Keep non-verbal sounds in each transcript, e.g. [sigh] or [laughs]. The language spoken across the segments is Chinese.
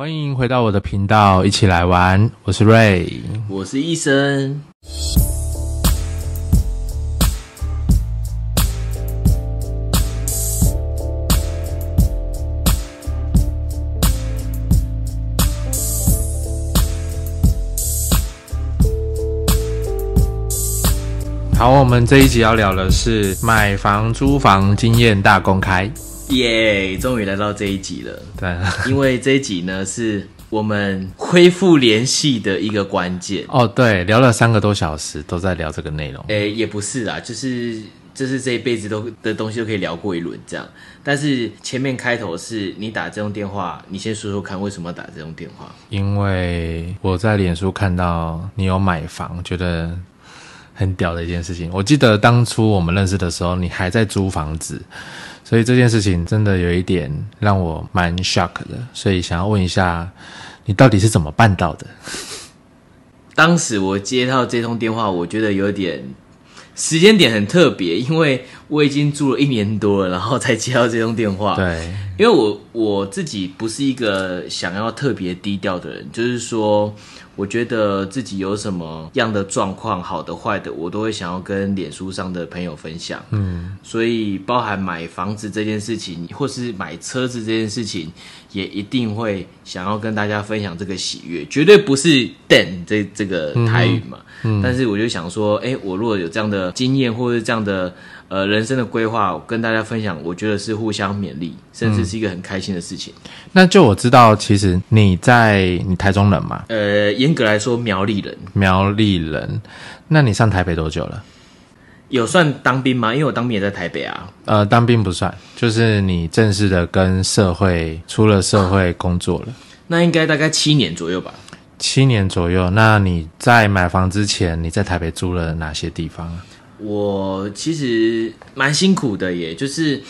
欢迎回到我的频道，一起来玩。我是瑞，我是医生。好，我们这一集要聊的是买房、租房经验大公开。耶，终于来到这一集了。对，因为这一集呢，是我们恢复联系的一个关键。哦，对，聊了三个多小时，都在聊这个内容。诶，也不是啦，就是就是这一辈子都的东西都可以聊过一轮这样。但是前面开头是你打这通电话，你先说说看为什么要打这通电话？因为我在脸书看到你有买房，觉得很屌的一件事情。我记得当初我们认识的时候，你还在租房子。所以这件事情真的有一点让我蛮 shock 的，所以想要问一下，你到底是怎么办到的？[laughs] 当时我接到这通电话，我觉得有点时间点很特别，因为我已经住了一年多了，然后才接到这通电话。对，因为我我自己不是一个想要特别低调的人，就是说。我觉得自己有什么样的状况，好的坏的，我都会想要跟脸书上的朋友分享。嗯，所以包含买房子这件事情，或是买车子这件事情，也一定会想要跟大家分享这个喜悦，绝对不是等这这个台语嘛。嗯，但是我就想说，哎，我如果有这样的经验，或者这样的。呃，人生的规划跟大家分享，我觉得是互相勉励，甚至是一个很开心的事情。那就我知道，其实你在你台中人嘛？呃，严格来说，苗栗人。苗栗人，那你上台北多久了？有算当兵吗？因为我当兵也在台北啊。呃，当兵不算，就是你正式的跟社会出了社会工作了。那应该大概七年左右吧。七年左右。那你在买房之前，你在台北租了哪些地方啊？我其实蛮辛苦的，耶就是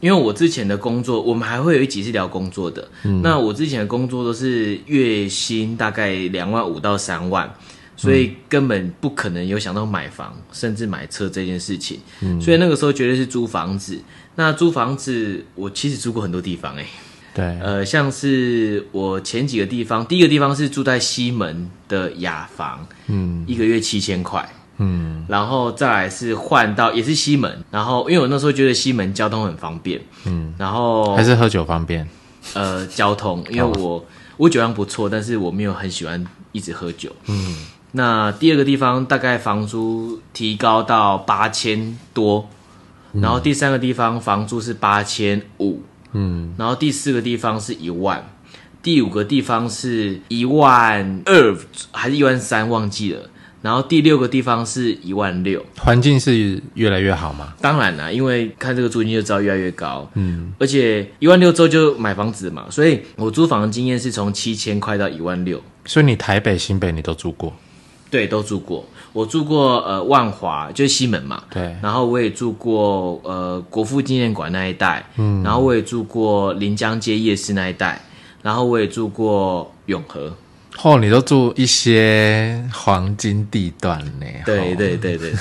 因为我之前的工作，我们还会有一集是聊工作的。那我之前的工作都是月薪大概两万五到三万，所以根本不可能有想到买房甚至买车这件事情。所以那个时候绝对是租房子。那租房子，我其实租过很多地方，哎，对，呃，像是我前几个地方，第一个地方是住在西门的雅房，嗯，一个月七千块。嗯，然后再来是换到也是西门，然后因为我那时候觉得西门交通很方便，嗯，然后还是喝酒方便，呃，交通，因为我我酒量不错，但是我没有很喜欢一直喝酒，嗯，那第二个地方大概房租提高到八千多，然后第三个地方房租是八千五，嗯，然后第四个地方是一万，第五个地方是一万二还是一万三忘记了。然后第六个地方是一万六，环境是越来越好吗？当然啦，因为看这个租金就知道越来越高。嗯，而且一万六之后就买房子嘛，所以我租房的经验是从七千块到一万六。所以你台北、新北你都住过？对，都住过。我住过呃万华，就是西门嘛。对。然后我也住过呃国父纪念馆那一带，嗯。然后我也住过临江街夜市那一带，然后我也住过永和。哦，你都住一些黄金地段呢？对对对对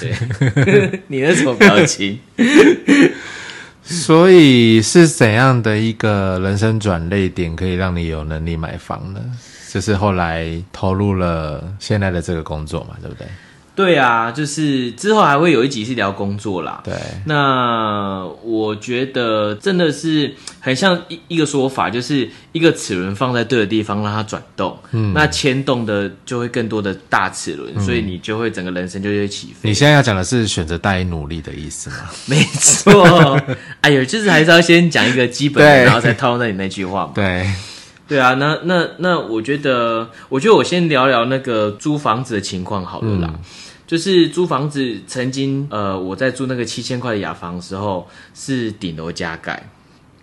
对，[laughs] 你那什么表情？[laughs] 所以是怎样的一个人生转捩点，可以让你有能力买房呢？就是后来投入了现在的这个工作嘛，对不对？对啊，就是之后还会有一集是聊工作啦。对，那我觉得真的是很像一一个说法，就是一个齿轮放在对的地方，让它转动，嗯，那牵动的就会更多的大齿轮，所以你就会整个人生就会起飞。你现在要讲的是选择大于努力的意思吗？[laughs] 没错，哎呦，就是还是要先讲一个基本的，然后再套用在你那句话嘛。对，对啊，那那那我觉得，我觉得我先聊聊那个租房子的情况好了啦。就是租房子，曾经呃，我在租那个七千块的雅房的时候，是顶楼加盖。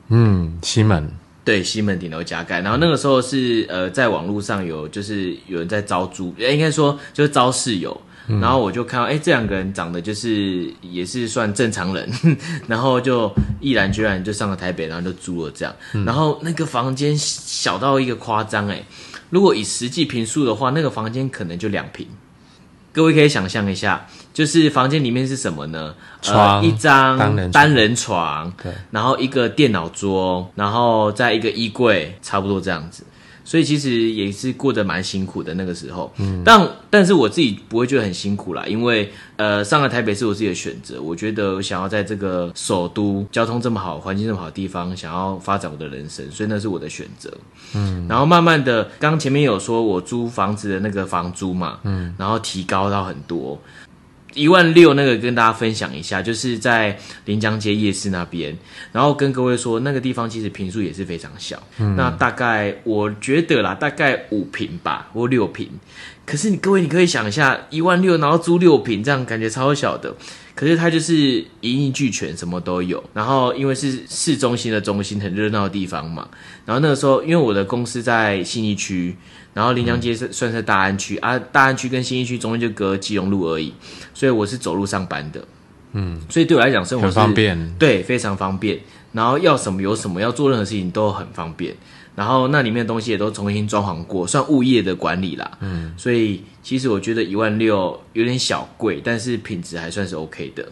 嗯，西门对，西门顶楼加盖。然后那个时候是呃，在网络上有就是有人在招租，应该说就是招室友。然后我就看到，哎，这两个人长得就是也是算正常人，[laughs] 然后就毅然决然就上了台北，然后就租了这样。然后那个房间小到一个夸张，哎，如果以实际平数的话，那个房间可能就两平。各位可以想象一下，就是房间里面是什么呢？床，一张单人床，对，然后一个电脑桌，然后再一个衣柜，差不多这样子。所以其实也是过得蛮辛苦的那个时候。嗯，但但是我自己不会觉得很辛苦啦，因为呃，上了台北是我自己的选择。我觉得想要在这个首都交通这么好、环境这么好的地方，想要发展我的人生，所以那是我的选择。嗯，然后慢慢的，刚前面有说我租房子的那个房租嘛，嗯，然后提高到很多。一万六那个跟大家分享一下，就是在临江街夜市那边，然后跟各位说那个地方其实平数也是非常小，那大概我觉得啦，大概五平吧或六平，可是你各位你可以想一下，一万六然后租六平，这样感觉超小的，可是它就是一应俱全，什么都有，然后因为是市中心的中心，很热闹的地方嘛，然后那个时候因为我的公司在信义区。然后临江街是算是大安区啊，大安区跟新一区中间就隔基隆路而已，所以我是走路上班的，嗯，所以对我来讲生活很方便，对，非常方便。然后要什么有什么，要做任何事情都很方便。然后那里面的东西也都重新装潢过，算物业的管理啦，嗯，所以其实我觉得一万六有点小贵，但是品质还算是 OK 的。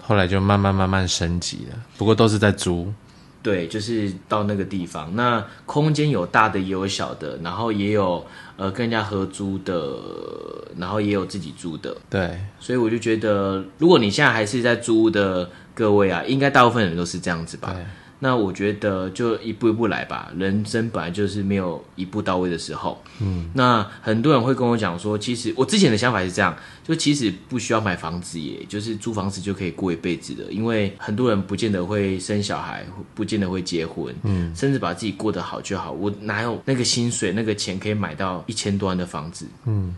后来就慢慢慢慢升级了，不过都是在租。对，就是到那个地方，那空间有大的也有小的，然后也有呃跟人家合租的，然后也有自己租的。对，所以我就觉得，如果你现在还是在租的各位啊，应该大部分人都是这样子吧。那我觉得就一步一步来吧，人生本来就是没有一步到位的时候。嗯，那很多人会跟我讲说，其实我之前的想法是这样，就其实不需要买房子，也就是租房子就可以过一辈子的，因为很多人不见得会生小孩，不见得会结婚，嗯，甚至把自己过得好就好。我哪有那个薪水、那个钱可以买到一千多万的房子？嗯。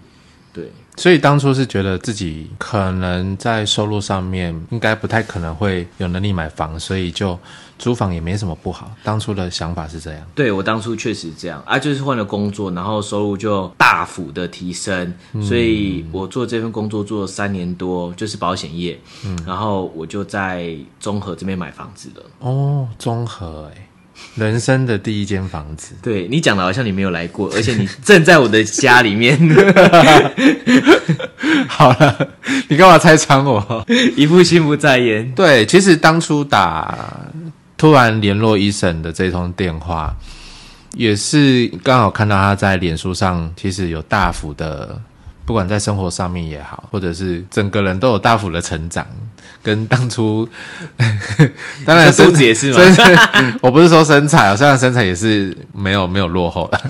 对，所以当初是觉得自己可能在收入上面应该不太可能会有能力买房，所以就租房也没什么不好。当初的想法是这样。对我当初确实这样啊，就是换了工作，然后收入就大幅的提升，所以我做这份工作做了三年多，就是保险业，嗯，然后我就在中和这边买房子了。哦，中和哎。人生的第一间房子，对你讲的好像你没有来过，而且你正在我的家里面。[laughs] 好了，你干嘛拆穿我？[laughs] 一副心不在焉。对，其实当初打突然联络医生的这通电话，也是刚好看到他在脸书上，其实有大幅的。不管在生活上面也好，或者是整个人都有大幅的成长，跟当初，[laughs] 当然身子 [laughs] 也是嘛。[laughs] 我不是说身材啊，虽然身材也是没有没有落后的。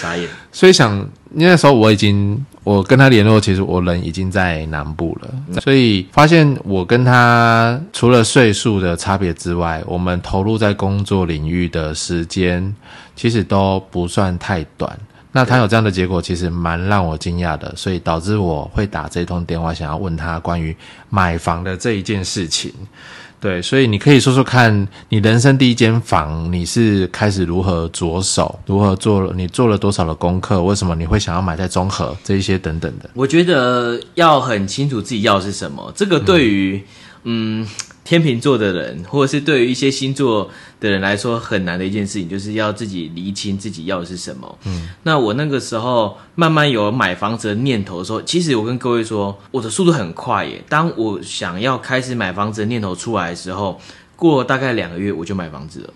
傻眼。所以想那时候我已经我跟他联络，其实我人已经在南部了，所以发现我跟他除了岁数的差别之外，我们投入在工作领域的时间其实都不算太短。那他有这样的结果，其实蛮让我惊讶的，所以导致我会打这通电话，想要问他关于买房的这一件事情。对，所以你可以说说看你人生第一间房，你是开始如何着手，如何做，你做了多少的功课，为什么你会想要买在中和这一些等等的？我觉得要很清楚自己要是什么，这个对于嗯。天秤座的人，或者是对于一些星座的人来说，很难的一件事情，就是要自己厘清自己要的是什么。嗯，那我那个时候慢慢有买房子的念头的时候，其实我跟各位说，我的速度很快耶。当我想要开始买房子的念头出来的时候，过大概两个月我就买房子了。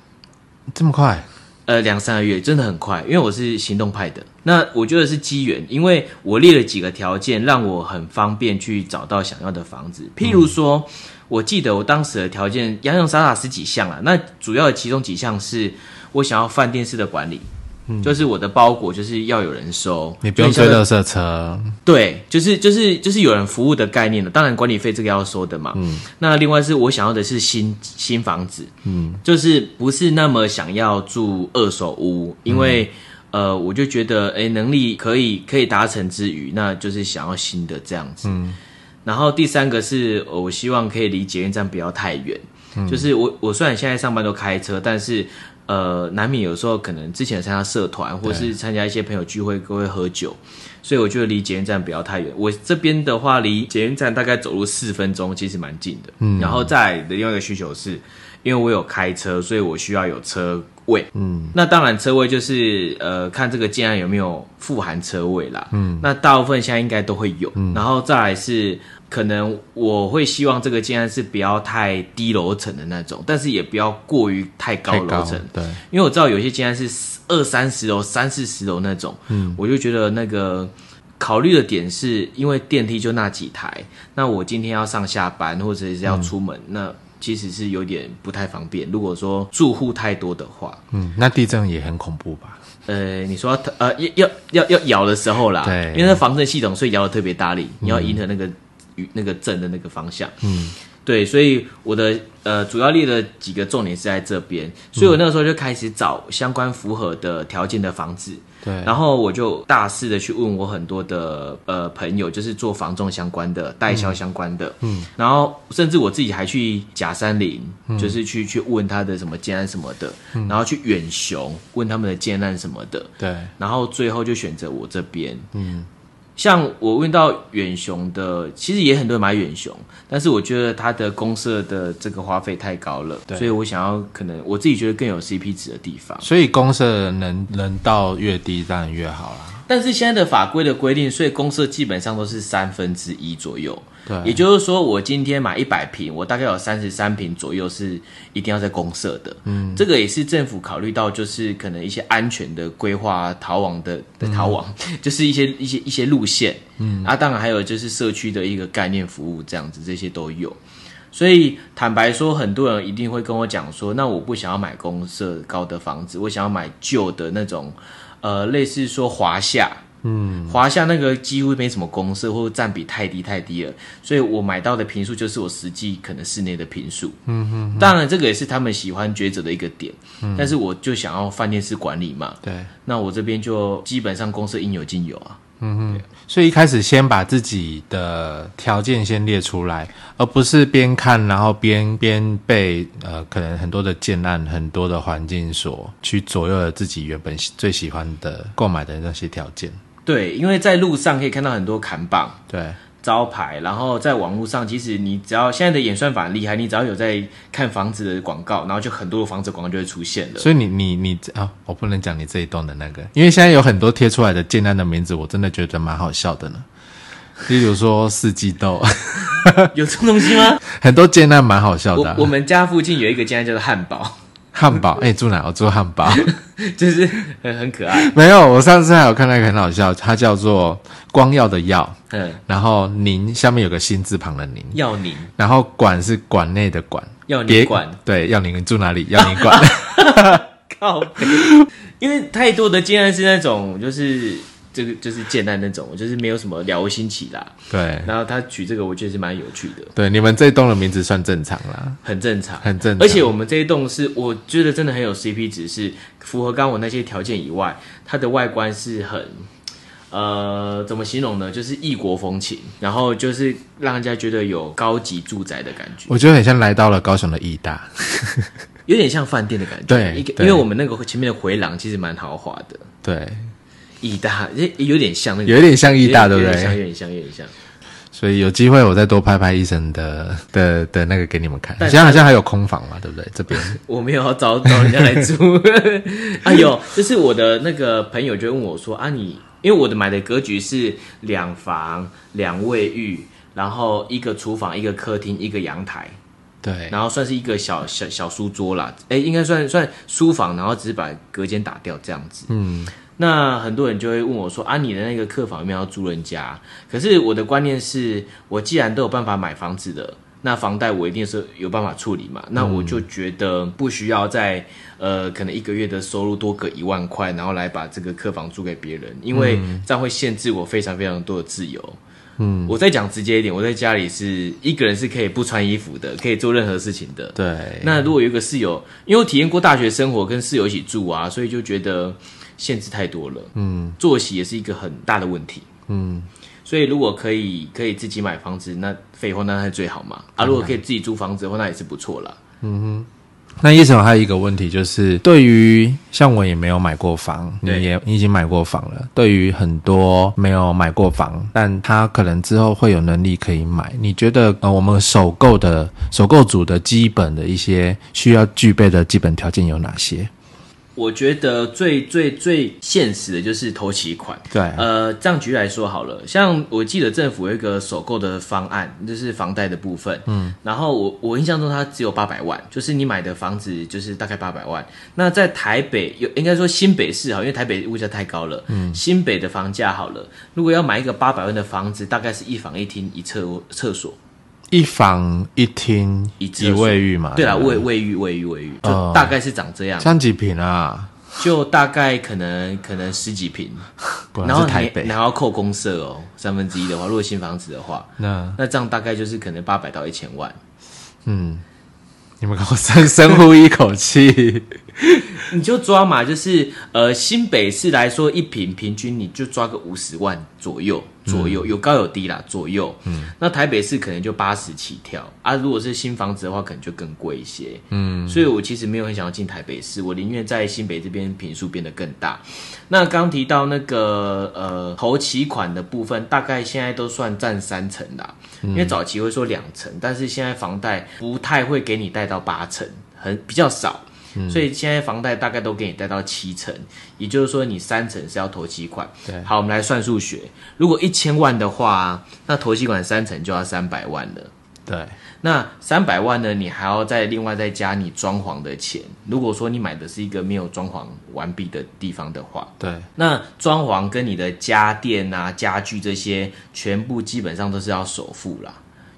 这么快？呃，两三个月真的很快，因为我是行动派的。那我觉得是机缘，因为我列了几个条件，让我很方便去找到想要的房子。譬如说。我记得我当时的条件洋洋洒洒十几项啊，那主要的其中几项是我想要饭店式的管理，嗯，就是我的包裹就是要有人收，你不用推垃圾车，对，就是就是就是有人服务的概念的，当然管理费这个要收的嘛，嗯，那另外是我想要的是新新房子，嗯，就是不是那么想要住二手屋，因为呃，我就觉得哎，能力可以可以达成之余，那就是想要新的这样子，嗯。然后第三个是我希望可以离捷运站不要太远，就是我我虽然现在上班都开车，但是呃难免有时候可能之前参加社团或是参加一些朋友聚会都会喝酒，所以我觉得离捷运站不要太远。我这边的话离捷运站大概走路四分钟，其实蛮近的。嗯然后再的另外一个需求是，因为我有开车，所以我需要有车位。嗯，那当然车位就是呃看这个建案有没有富含车位啦。嗯，那大部分现在应该都会有。嗯，然后再来是可能我会希望这个建案是不要太低楼层的那种，但是也不要过于太高楼层。对，因为我知道有些建案是二三十楼、三四十楼那种，嗯，我就觉得那个考虑的点是因为电梯就那几台，那我今天要上下班或者是要出门，那其实是有点不太方便。如果说住户太多的话，嗯，那地震也很恐怖吧？呃，你说要呃要要要要摇的时候啦，对因为那防震系统所以摇的特别大力，你要迎合那个与那个正的那个方向，嗯，对，所以我的呃主要列的几个重点是在这边，所以我那个时候就开始找相关符合的条件的房子，对，然后我就大肆的去问我很多的呃朋友，就是做房仲相关的、代销相关的，嗯，然后甚至我自己还去假山林，就是去去问他的什么建案什么的，然后去远雄问他们的建案什么的，对，然后最后就选择我这边，嗯。像我问到远雄的，其实也很多人买远雄，但是我觉得它的公社的这个花费太高了，对所以我想要可能我自己觉得更有 CP 值的地方。所以公社能能到越低当然越好啦。但是现在的法规的规定，所以公社基本上都是三分之一左右。对也就是说，我今天买一百平，我大概有三十三平左右是一定要在公社的。嗯，这个也是政府考虑到，就是可能一些安全的规划、逃亡的的逃亡，[laughs] 就是一些一些一些路线。嗯，啊，当然还有就是社区的一个概念服务，这样子这些都有。所以坦白说，很多人一定会跟我讲说，那我不想要买公社高的房子，我想要买旧的那种，呃，类似说华夏，嗯，华夏那个几乎没什么公社，或者占比太低太低了，所以我买到的平数就是我实际可能室内的平数，嗯哼当然这个也是他们喜欢抉择的一个点，但是我就想要饭店式管理嘛，对，那我这边就基本上公社应有尽有啊，所以一开始先把自己的条件先列出来，而不是边看然后边边被呃可能很多的建案、很多的环境所去左右了自己原本喜最喜欢的购买的那些条件。对，因为在路上可以看到很多砍棒。对，招牌，然后在网络上，其实你只要现在的演算法很厉害，你只要有在看房子的广告，然后就很多的房子广告就会出现了。所以你你你啊，我不能讲你这一栋的那个，因为现在有很多贴出来的建案的名字，我真的觉得蛮好笑的呢。例如说四季豆，[laughs] 有这种东西吗？[laughs] 很多建案蛮好笑的啊、我我们家附近有一个家叫做汉堡，汉堡，[laughs] 哎、住哪？我住汉堡。[laughs] 就是很很可爱。没有，我上次还有看到一个很好笑，它叫做光耀的耀，嗯，然后宁下面有个心字旁的宁，要您然后管是馆内的馆，别要您管对，耀您住哪里？[laughs] 耀您管。靠，因为太多的竟然是那种就是这个就是建案那种，就是没有什么了无新奇啦。对然后他取这个，我觉得是蛮有趣的，对，你们这栋的名字算正常啦，很正常。很正常。而且我们这一栋是，我觉得真的很有 CP 值，是符合刚我那些条件以外，它的外观是很，呃，怎么形容呢？就是异国风情，然后就是让人家觉得有高级住宅的感觉，我觉得很像来到了高雄的义大，有点像饭店的感觉。[laughs] 对一个对因为我们那个前面的回廊其实蛮豪华的，对，义大也有点像那个，有点像义大，对不有点像，对？有点像，有点像。所以有机会我再多拍拍医生的的的那个给你们看。但现在好像还有空房嘛，对不对？这边 [laughs] 我没有要找找人家来住，[laughs] 哎呦，就是我的那个朋友就问我说啊你，因为我的买的格局是两房两卫浴，然后一个厨房一个客厅一个阳台，对，然后算是一个小小小书桌啦，哎应该算算书房，然后只是把隔间打掉这样子，嗯，那很多人就会问我说：“啊，你的那个客房有没有要租人家？”可是我的观念是，我既然都有办法买房子的，那房贷我一定是有办法处理嘛。那我就觉得不需要在呃，可能一个月的收入多个一万块，然后来把这个客房租给别人，因为这样会限制我非常非常多的自由。嗯，我再讲直接一点，我在家里是一个人是可以不穿衣服的，可以做任何事情的。对，那如果有一个室友，因为我体验过大学生活，跟室友一起住啊，所以就觉得限制太多了。嗯，作息也是一个很大的问题。嗯，所以如果可以可以自己买房子，那废话那是最好嘛。啊，如果可以自己租房子的话，那也是不错啦。那叶总还有一个问题，就是对于像我也没有买过房，你也你已经买过房了。对于很多没有买过房，但他可能之后会有能力可以买，你觉得呃，我们首购的首购组的基本的一些需要具备的基本条件有哪些？我觉得最最最现实的就是投期款。对，呃，这样举例来说好了，像我记得政府有一个首购的方案，就是房贷的部分，嗯，然后我我印象中它只有八百万，就是你买的房子就是大概八百万。那在台北有应该说新北市哈，因为台北物价太高了，嗯，新北的房价好了，如果要买一个八百万的房子，大概是一房一厅一厕厕所。一房一厅一一卫浴嘛？对啦，卫卫浴卫浴卫浴，就大概是长这样。像几平啊？就大概可能可能十几平，[laughs] 然后台北，然后扣公社哦，三分之一的话，如果新房子的话，那那这样大概就是可能八百到一千万。嗯，你们给我深深呼一口气。[laughs] 你就抓嘛，就是呃新北市来说，一平平均你就抓个五十万左右。左右有高有低啦，左右。嗯，那台北市可能就八十起跳啊，如果是新房子的话，可能就更贵一些。嗯，所以我其实没有很想要进台北市，我宁愿在新北这边平数变得更大。那刚提到那个呃头期款的部分，大概现在都算占三成啦，因为早期会说两成，但是现在房贷不太会给你贷到八成，很比较少。所以现在房贷大概都给你贷到七成，也就是说你三成是要投期款。对，好，我们来算数学。如果一千万的话，那投期款三成就要三百万了。对，那三百万呢，你还要再另外再加你装潢的钱。如果说你买的是一个没有装潢完毕的地方的话，对，那装潢跟你的家电啊、家具这些，全部基本上都是要首付啦，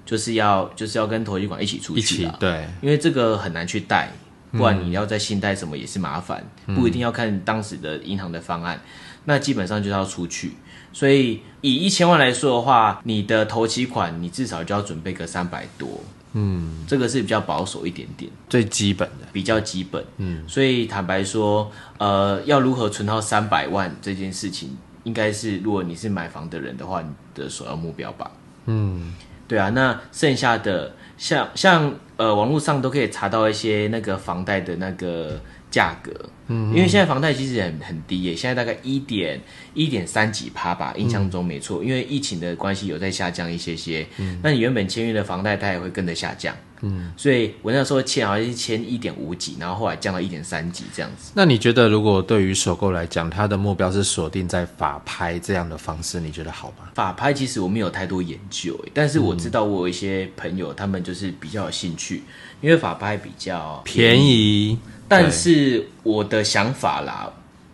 就是要就是要跟投期款一起出去的。对，因为这个很难去贷。不然你要在信贷什么也是麻烦，不一定要看当时的银行的方案，那基本上就是要出去。所以以一千万来说的话，你的头期款你至少就要准备个三百多，嗯，这个是比较保守一点点，最基本的，比较基本，嗯。所以坦白说，呃，要如何存到三百万这件事情，应该是如果你是买房的人的话，你的首要目标吧，嗯，对啊。那剩下的像像。呃，网络上都可以查到一些那个房贷的那个价格，嗯，因为现在房贷其实很很低耶，现在大概一点一点三几趴吧，印象中没错，因为疫情的关系有在下降一些些，嗯，那你原本签约的房贷它也会跟着下降，嗯，所以我那时候签好像是签一点五几，然后后来降到一点三几这样子。那你觉得如果对于首购来讲，它的目标是锁定在法拍这样的方式，你觉得好吗？法拍其实我没有太多研究，但是我知道我有一些朋友他们就是比较有兴趣。因为法拍比较便宜，但是我的想法啦，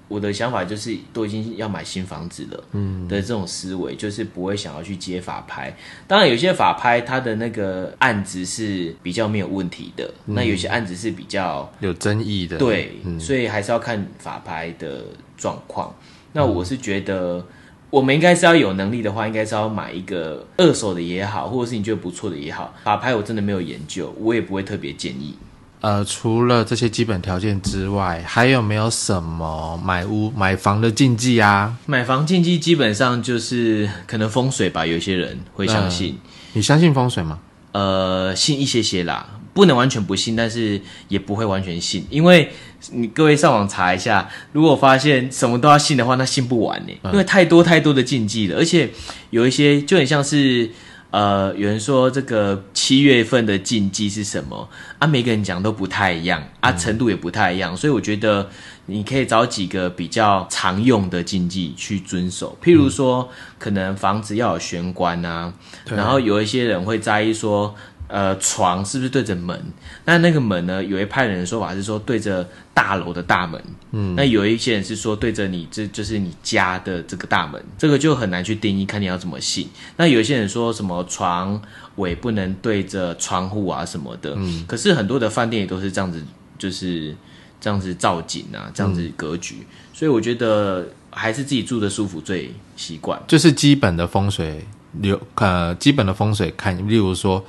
我的想法就是都已经要买新房子了，嗯，的这种思维就是不会想要去接法拍。当然，有些法拍它的那个案子是比较没有问题的，那有些案子是比较有争议的，对，所以还是要看法拍的状况。那我是觉得。我们应该是要有能力的话，应该是要买一个二手的也好，或者是你觉得不错的也好。法拍我真的没有研究，我也不会特别建议。呃，除了这些基本条件之外，还有没有什么买屋买房的禁忌啊？买房禁忌基本上就是可能风水吧，有些人会相信。你相信风水吗？呃，信一些些啦。不能完全不信，但是也不会完全信，因为你各位上网查一下，如果发现什么都要信的话，那信不完呢，因为太多太多的禁忌了，而且有一些就很像是，呃，有人说这个七月份的禁忌是什么啊？每个人讲都不太一样啊，程度也不太一样，所以我觉得你可以找几个比较常用的禁忌去遵守，譬如说，可能房子要有玄关啊，然后有一些人会在意说。呃，床是不是对着门？那那个门呢？有一派人的说法是说对着大楼的大门。嗯，那有一些人是说对着你，这就是你家的这个大门。这个就很难去定义，看你要怎么信。那有一些人说什么床尾不能对着窗户啊什么的。嗯，可是很多的饭店也都是这样子，就是这样子造景啊，这样子格局。所以我觉得还是自己住的舒服最习惯。就是基本的风水流，呃，基本的风水看，例如说。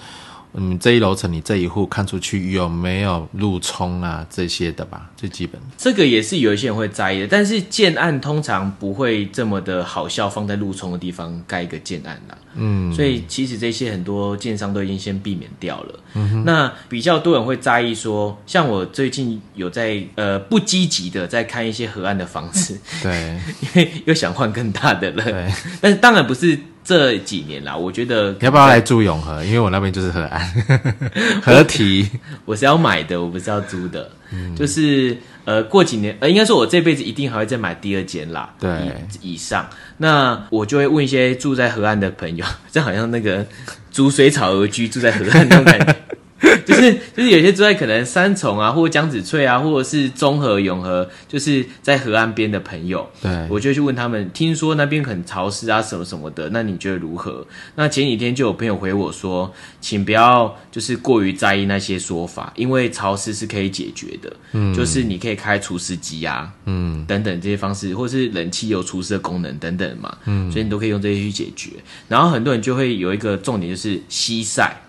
嗯，这一楼层你这一户看出去有没有路冲啊这些的吧？最基本这个也是有一些人会在意的，但是建案通常不会这么的好笑，放在路冲的地方盖一个建案啦。嗯，所以其实这些很多建商都已经先避免掉了。嗯那比较多人会在意说，像我最近有在呃不积极的在看一些河岸的房子，对，[laughs] 因为又想换更大的了。对，但是当然不是。这几年啦，我觉得你要不要来住永和？因为我那边就是河岸，[laughs] 河体。[laughs] 我是要买的，我不是要租的。就是呃，过几年呃，应该说我这辈子一定还会再买第二间啦。对以以上，那我就会问一些住在河岸的朋友，[laughs] 这好像那个逐水草而居，住在河岸那种感觉。[laughs] 就是就是有些住在可能三重啊，或者江子翠啊，或者是中和永和，就是在河岸边的朋友，对我就会去问他们，听说那边很潮湿啊，什么什么的，那你觉得如何？那前几天就有朋友回我说，请不要就是过于在意那些说法，因为潮湿是可以解决的，嗯，就是你可以开除湿机啊，嗯，等等这些方式，或是冷气有除湿的功能等等嘛，嗯，所以你都可以用这些去解决。然后很多人就会有一个重点就是西晒。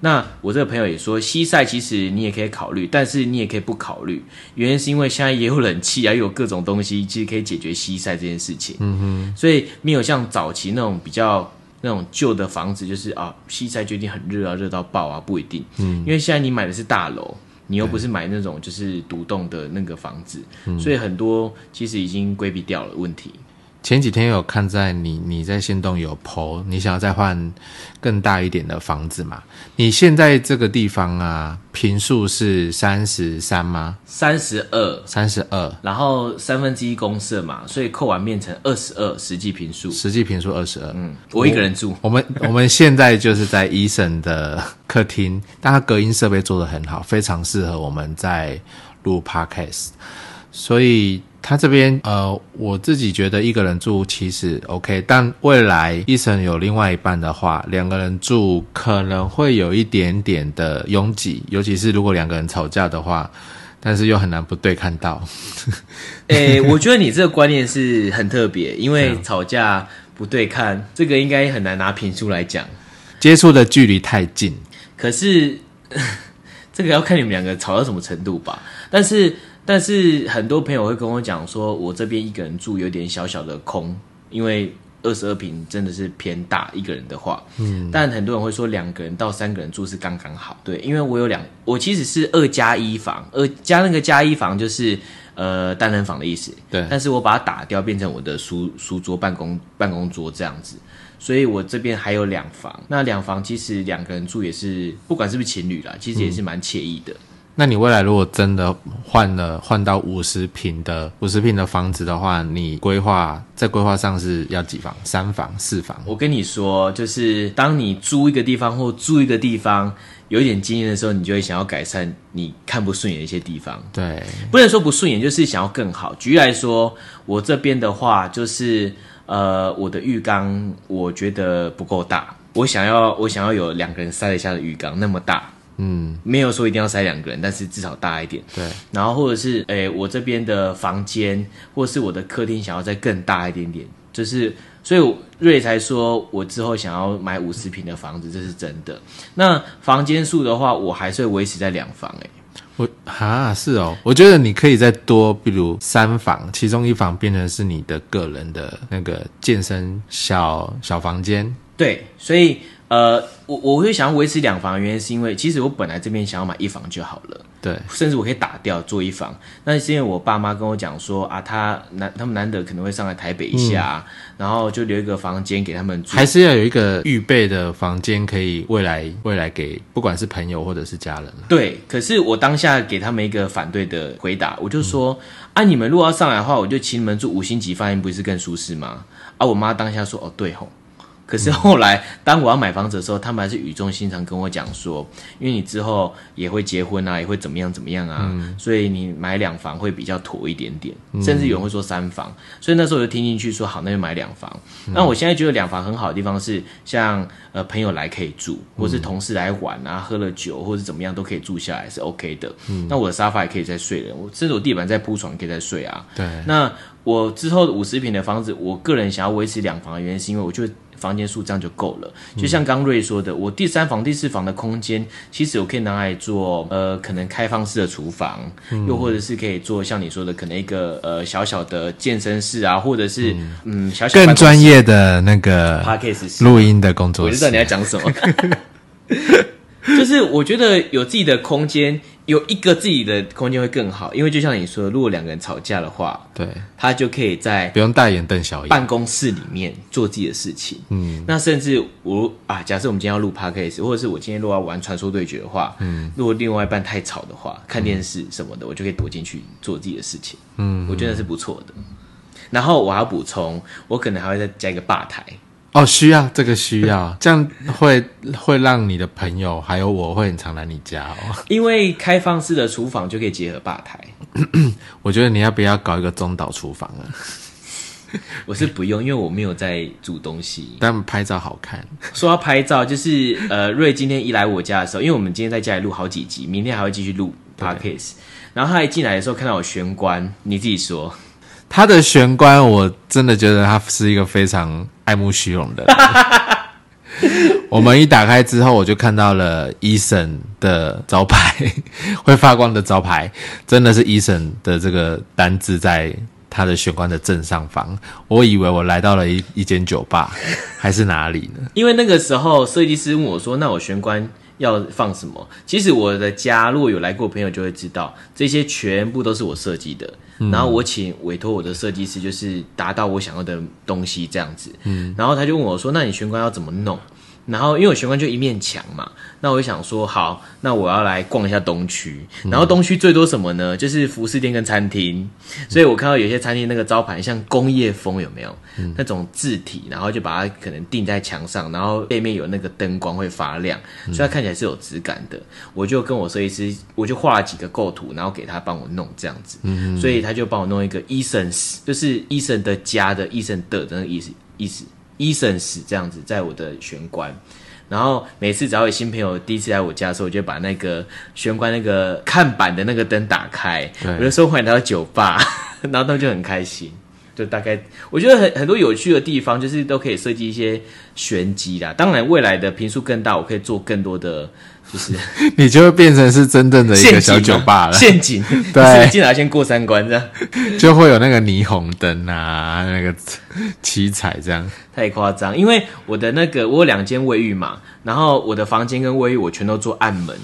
那我这个朋友也说，西晒其实你也可以考虑，但是你也可以不考虑。原因是因为现在也有冷气啊，又有各种东西，其实可以解决西晒这件事情。嗯哼，所以没有像早期那种比较那种旧的房子，就是啊西晒就一定很热啊，热到爆啊，不一定。嗯，因为现在你买的是大楼，你又不是买那种就是独栋的那个房子，所以很多其实已经规避掉了问题。前几天有看在你你在仙洞有 PO，你想要再换更大一点的房子嘛？你现在这个地方啊，平数是三十三吗？三十二，三十二，然后三分之一公设嘛，所以扣完变成二十二，实际平数。实际平数二十二。嗯，我一个人住。我们我们现在就是在医生的客厅，但它隔音设备做得很好，非常适合我们在录 podcast，所以。他这边呃，我自己觉得一个人住其实 OK，但未来医生有另外一半的话，两个人住可能会有一点点的拥挤，尤其是如果两个人吵架的话，但是又很难不对看到。[laughs] 诶，我觉得你这个观念是很特别，因为 [laughs] 吵架不对看，这个应该很难拿评书来讲，接触的距离太近。可是 [laughs] 这个要看你们两个吵到什么程度吧，但是。但是很多朋友会跟我讲说，我这边一个人住有点小小的空，因为二十二平真的是偏大，一个人的话。嗯。但很多人会说，两个人到三个人住是刚刚好。对，因为我有两，我其实是二加一房，二加那个加一房就是呃单人房的意思。对。但是我把它打掉，变成我的书书桌、办公办公桌这样子，所以我这边还有两房。那两房其实两个人住也是，不管是不是情侣啦，其实也是蛮惬意的。那你未来如果真的换了换到五十平的五十平的房子的话，你规划在规划上是要几房？三房、四房？我跟你说，就是当你租一个地方或住一个地方有一点经验的时候，你就会想要改善你看不顺眼的一些地方。对，不能说不顺眼，就是想要更好。举例来说，我这边的话，就是呃，我的浴缸我觉得不够大，我想要我想要有两个人塞得下的浴缸那么大。嗯，没有说一定要塞两个人，但是至少大一点。对，然后或者是，诶，我这边的房间，或是我的客厅，想要再更大一点点，就是，所以瑞才说我之后想要买五十平的房子，这是真的。那房间数的话，我还是会维持在两房。诶，我哈是哦，我觉得你可以再多，比如三房，其中一房变成是你的个人的那个健身小小房间。对，所以。呃，我我会想要维持两房的原因，是因为其实我本来这边想要买一房就好了，对，甚至我可以打掉做一房。那是因为我爸妈跟我讲说啊，他难他们难得可能会上来台北一下，然后就留一个房间给他们住，还是要有一个预备的房间，可以未来未来给不管是朋友或者是家人。对，可是我当下给他们一个反对的回答，我就说啊，你们如果要上来的话，我就请你们住五星级饭店，不是更舒适吗？啊，我妈当下说哦，对吼。可是后来，当我要买房子的时候，他们还是语重心长跟我讲说，因为你之后也会结婚啊，也会怎么样怎么样啊，所以你买两房会比较妥一点点，甚至有人会说三房。所以那时候我就听进去说，好，那就买两房。那我现在觉得两房很好的地方是，像呃朋友来可以住，或是同事来玩啊，喝了酒或是怎么样都可以住下来是 OK 的。那我的沙发也可以再睡了，我甚至我地板再铺床可以再睡啊。对。那我之后五十平的房子，我个人想要维持两房的原因，是因为我觉得。房间数这样就够了，就像刚瑞说的，我第三房、第四房的空间，其实我可以拿来做呃，可能开放式的厨房，又或者是可以做像你说的，可能一个呃小小的健身室啊，或者是嗯。小小更专业的那个录音的工作室。我知道你要讲什么。[laughs] 就是我觉得有自己的空间，有一个自己的空间会更好，因为就像你说，如果两个人吵架的话，对，他就可以在不用大眼瞪小眼。办公室里面做自己的事情。嗯，那甚至我啊，假设我们今天要录 podcast，或者是我今天如果要玩传说对决的话，嗯，如果另外一半太吵的话，看电视什么的，我就可以躲进去做自己的事情。嗯，我觉得是不错的。然后我还要补充，我可能还会再加一个吧台。哦，需要这个需要，[laughs] 这样会会让你的朋友还有我会很常来你家哦。[laughs] 因为开放式的厨房就可以结合吧台。[coughs] 我觉得你要不要搞一个中岛厨房啊？[laughs] 我是不用，因为我没有在煮东西。但拍照好看。说到拍照，就是呃，瑞今天一来我家的时候，因为我们今天在家里录好几集，明天还会继续录 podcast。然后他一进来的时候看到我玄关，你自己说。他的玄关，我真的觉得他是一个非常爱慕虚荣的。[laughs] 我们一打开之后，我就看到了医生的招牌，会发光的招牌，真的是医生的这个单字在他的玄关的正上方。我以为我来到了一一间酒吧，还是哪里呢？因为那个时候设计师问我说：“那我玄关。”要放什么？其实我的家如果有来过朋友就会知道，这些全部都是我设计的。然后我请委托我的设计师，就是达到我想要的东西这样子。嗯，然后他就问我说：“那你玄关要怎么弄？”然后因为我玄关就一面墙嘛，那我就想说，好，那我要来逛一下东区。然后东区最多什么呢？就是服饰店跟餐厅。所以我看到有些餐厅那个招牌像工业风，有没有？那种字体，然后就把它可能钉在墙上，然后背面有那个灯光会发亮，所以它看起来是有质感的。我就跟我设计师，我就画了几个构图，然后给他帮我弄这样子。所以他就帮我弄一个 Eason，就是医生的家的医生的那个意思意思。医生室这样子，在我的玄关，然后每次只要有新朋友第一次来我家的时候，我就把那个玄关那个看板的那个灯打开，我就说欢迎来到酒吧，[laughs] 然后他们就很开心。就大概我觉得很很多有趣的地方，就是都可以设计一些玄机啦。当然，未来的频数更大，我可以做更多的。就是 [laughs] 你就会变成是真正的一个小酒吧了，陷阱。对，进来先过三关这样，[laughs] 就会有那个霓虹灯啊，那个七彩这样。太夸张，因为我的那个我有两间卫浴嘛，然后我的房间跟卫浴我全都做暗门，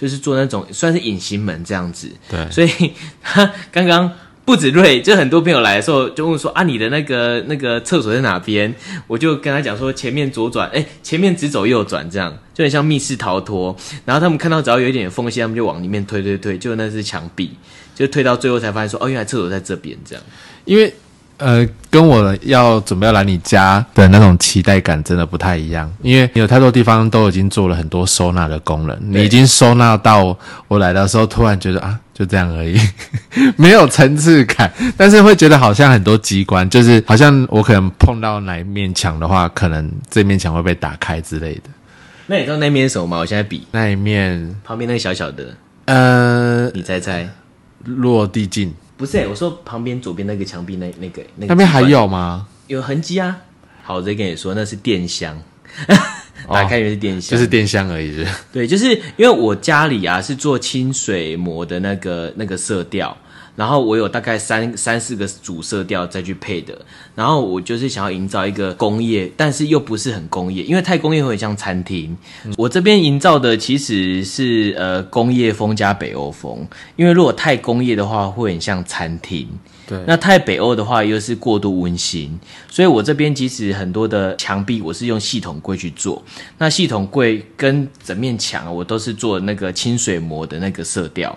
就是做那种算是隐形门这样子。对，所以 [laughs] 他刚刚。不止瑞，就很多朋友来的时候就问说啊，你的那个那个厕所在哪边？我就跟他讲说，前面左转，哎，前面直走右转，这样就很像密室逃脱。然后他们看到只要有一点缝隙，他们就往里面推推推，就那是墙壁，就推到最后才发现说，哦，原来厕所在这边，这样。因为呃，跟我要准备要来你家的那种期待感真的不太一样，因为你有太多地方都已经做了很多收纳的功能，你已经收纳到我来的时候，突然觉得啊。就这样而已，[laughs] 没有层次感，但是会觉得好像很多机关，就是好像我可能碰到哪一面墙的话，可能这面墙会被打开之类的。那你知道那面什么吗？我现在比那一面旁边那个小小的，呃，你猜猜，落地镜？不是，我说旁边左边那个墙壁那那个那那边还有吗？有痕迹啊。好，我再跟你说，那是电箱。[laughs] 打开原是电箱，就是电箱而已。是对，就是因为我家里啊是做清水膜的那个那个色调，然后我有大概三三四个主色调再去配的，然后我就是想要营造一个工业，但是又不是很工业，因为太工业会像餐厅。我这边营造的其实是呃工业风加北欧风，因为如果太工业的话会很像餐厅。那太北欧的话又是过度温馨，所以我这边即使很多的墙壁我是用系统柜去做。那系统柜跟整面墙我都是做那个清水膜的那个色调。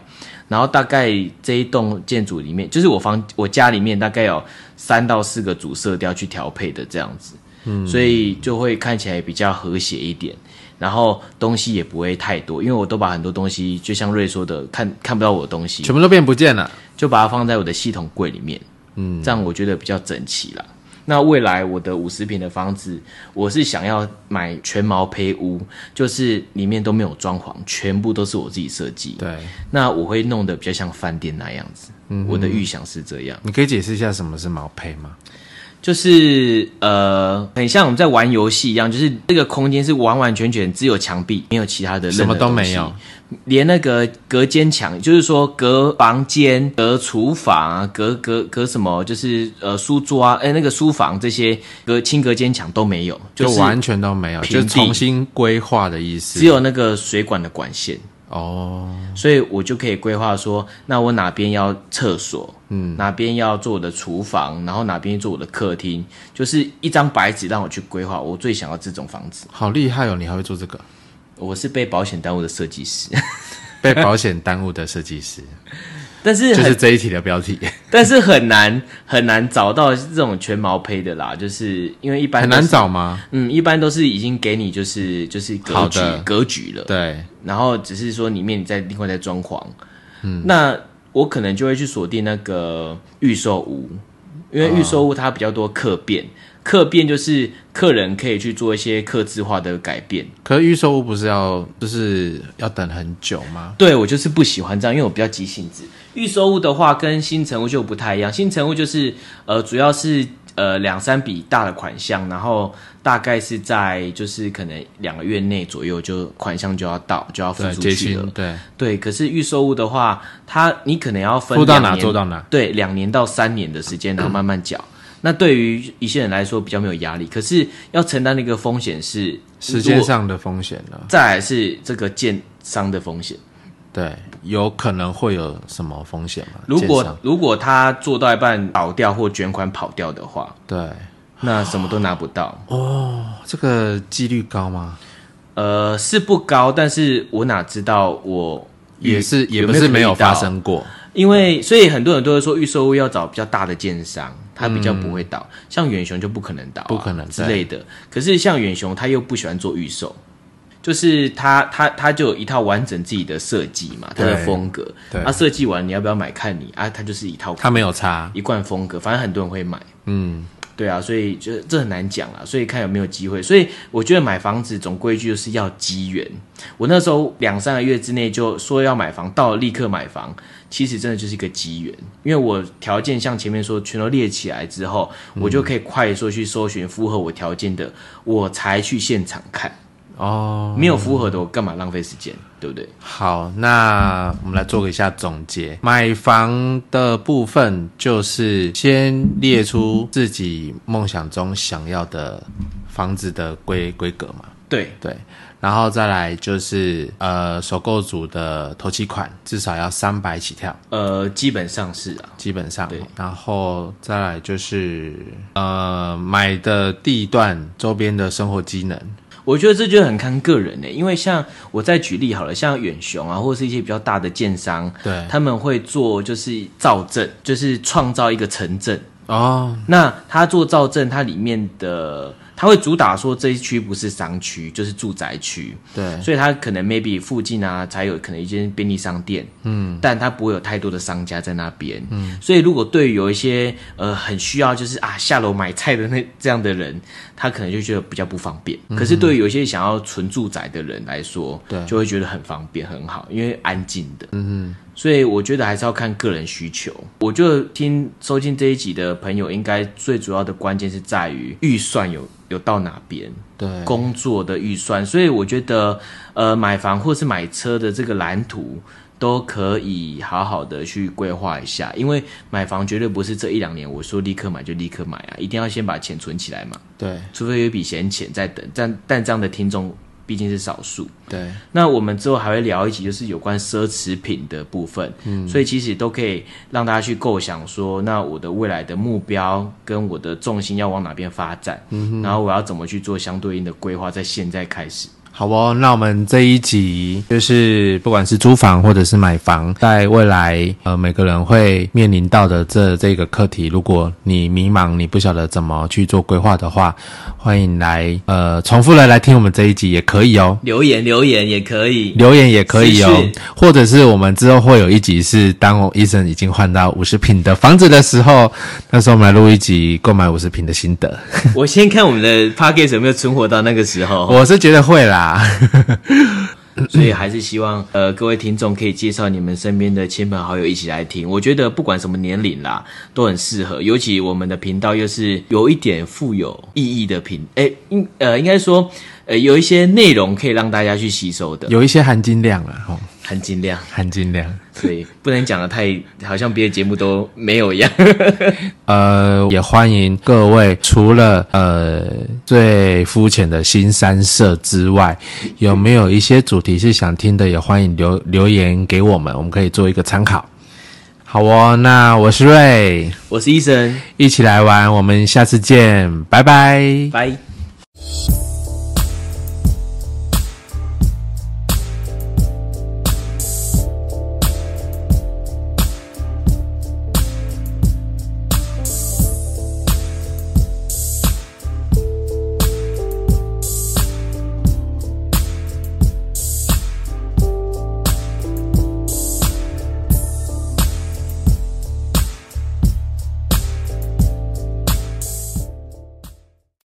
然后大概这一栋建筑里面，就是我房我家里面大概有三到四个主色调去调配的这样子，嗯，所以就会看起来比较和谐一点。然后东西也不会太多，因为我都把很多东西，就像瑞说的，看看不到我的东西，全部都变不见了，就把它放在我的系统柜里面，嗯，这样我觉得比较整齐啦。那未来我的五十平的房子，我是想要买全毛坯屋，就是里面都没有装潢，全部都是我自己设计。对，那我会弄得比较像饭店那样子，嗯，我的预想是这样。你可以解释一下什么是毛坯吗？就是呃，很像我们在玩游戏一样，就是这个空间是完完全全只有墙壁，没有其他的任何什么都没有，连那个隔间墙，就是说隔房间、隔厨房啊、隔隔隔什么，就是呃书桌啊，哎、那个书房这些隔轻隔间墙都没有，就是完全都没有，就是重新规划的意思。只有那个水管的管线。哦，所以我就可以规划说，那我哪边要厕所，嗯，哪边要做我的厨房，然后哪边做我的客厅，就是一张白纸让我去规划。我最想要这种房子。好厉害哦！你还会做这个？我是被保险耽误的设计师，被保险耽误的设计师，但是很、就是这一题的标题，[laughs] 但是很难很难找到这种全毛胚的啦，就是因为一般很难，找吗？嗯，一般都是已经给你就是就是格局格局了，对，然后只是说里面你再另外再装潢，嗯，那我可能就会去锁定那个预售屋，因为预售屋它比较多客变，客变就是客人可以去做一些客制化的改变。可是预售屋不是要就是要等很久吗？对我就是不喜欢这样，因为我比较急性子。预售屋的话跟新成屋就不太一样，新成屋就是呃主要是呃两三笔大的款项，然后大概是在就是可能两个月内左右就款项就要到就要付对，出去了近。对，对，可是预售屋的话，它你可能要分付到哪做到哪。对，两年到三年的时间，然后慢慢缴。那对于一些人来说比较没有压力，可是要承担的一个风险是时间，上的风险呢？再来是这个建商的风险。对，有可能会有什么风险吗？如果如果他做到一半倒掉或卷款跑掉的话，对那什么都拿不到。哦，这个几率高吗？呃，是不高，但是我哪知道我也是，也不是没有发生过。因为所以很多人都会说预售屋要找比较大的建商，他比较不会倒，像远雄就不可能倒啊、不可能之类的。可是像远雄他又不喜欢做预售，就是他他他就有一套完整自己的设计嘛，他的对风格。对他设计完你要不要买看你啊，他就是一套他没有差，一贯风格，反正很多人会买。嗯，对啊，所以就这很难讲啊，所以看有没有机会。所以我觉得买房子总规矩就是要机缘。我那时候两三个月之内就说要买房，到了立刻买房，其实真的就是一个机缘。因为我条件像前面说全都列起来之后，我就可以快速去搜寻符合我条件的，我才去现场看。哦，没有符合的，我干嘛浪费时间？对不对？好，那我们来做一下总结。买房的部分就是先列出自己梦想中想要的房子的规规格嘛，对，对，然后再来就是呃，首购组的头期款至少要三百起跳，呃，基本上是啊，基本上。对，然后再来就是呃，买的地段周边的生活机能，我觉得这就很看个人呢、因为像我再举例好了，像远雄啊，或者是一些比较大的建商，对，他们会做就是造镇，就是创造一个城镇。哦，那他做造镇，它里面的他会主打说这一区不是商区，就是住宅区，对，所以他可能 maybe 附近啊才有可能一间便利商店，嗯，但他不会有太多的商家在那边，嗯，所以如果对于有一些呃很需要就是啊下楼买菜的那这样的人，他可能就觉得比较不方便。可是对于有一些想要纯住宅的人来说，对。就会觉得很方便很好，因为安静的，嗯所以我觉得还是要看个人需求。我就听收听这一集的朋友，应该最主要的关键是在于预算有有到哪边，对，工作的预算，所以我觉得，呃，买房或是买车的这个蓝图都可以好好的去规划一下，因为买房绝对不是这一两年我说立刻买就立刻买啊，一定要先把钱存起来嘛，对，除非有一笔闲钱在等，但但这样的听众毕竟是少数。对，那我们之后还会聊一集，就是有关奢侈品的部分，嗯，所以其实都可以让大家去构想说，那我的未来的目标跟我的重心要往哪边发展，嗯，然后我要怎么去做相对应的规划，在现在开始。好哦，那我们这一集就是不管是租房或者是买房，在未来呃每个人会面临到的这这个课题，如果你迷茫，你不晓得怎么去做规划的话，欢迎来呃重复的来听我们这一集也可以哦。留言留言也可以，留言也可以哦，或者是我们之后会有一集是当我医生已经换到五十平的房子的时候，那时候我们来录一集购买五十平的心得。[laughs] 我先看我们的 p a c k a g e 有没有存活到那个时候。我是觉得会啦。[laughs] 所以还是希望呃各位听众可以介绍你们身边的亲朋好友一起来听。我觉得不管什么年龄啦，都很适合。尤其我们的频道又是有一点富有意义的频，哎，应呃应该说呃有一些内容可以让大家去吸收的，有一些含金量了哦，含金量。含金量。所以不能讲的太好像别的节目都没有一样。[laughs] 呃，也欢迎各位，除了呃最肤浅的新三色之外，有没有一些主题是想听的，也欢迎留留言给我们，我们可以做一个参考。好哦，那我是瑞，我是医生，一起来玩，我们下次见，拜拜。拜。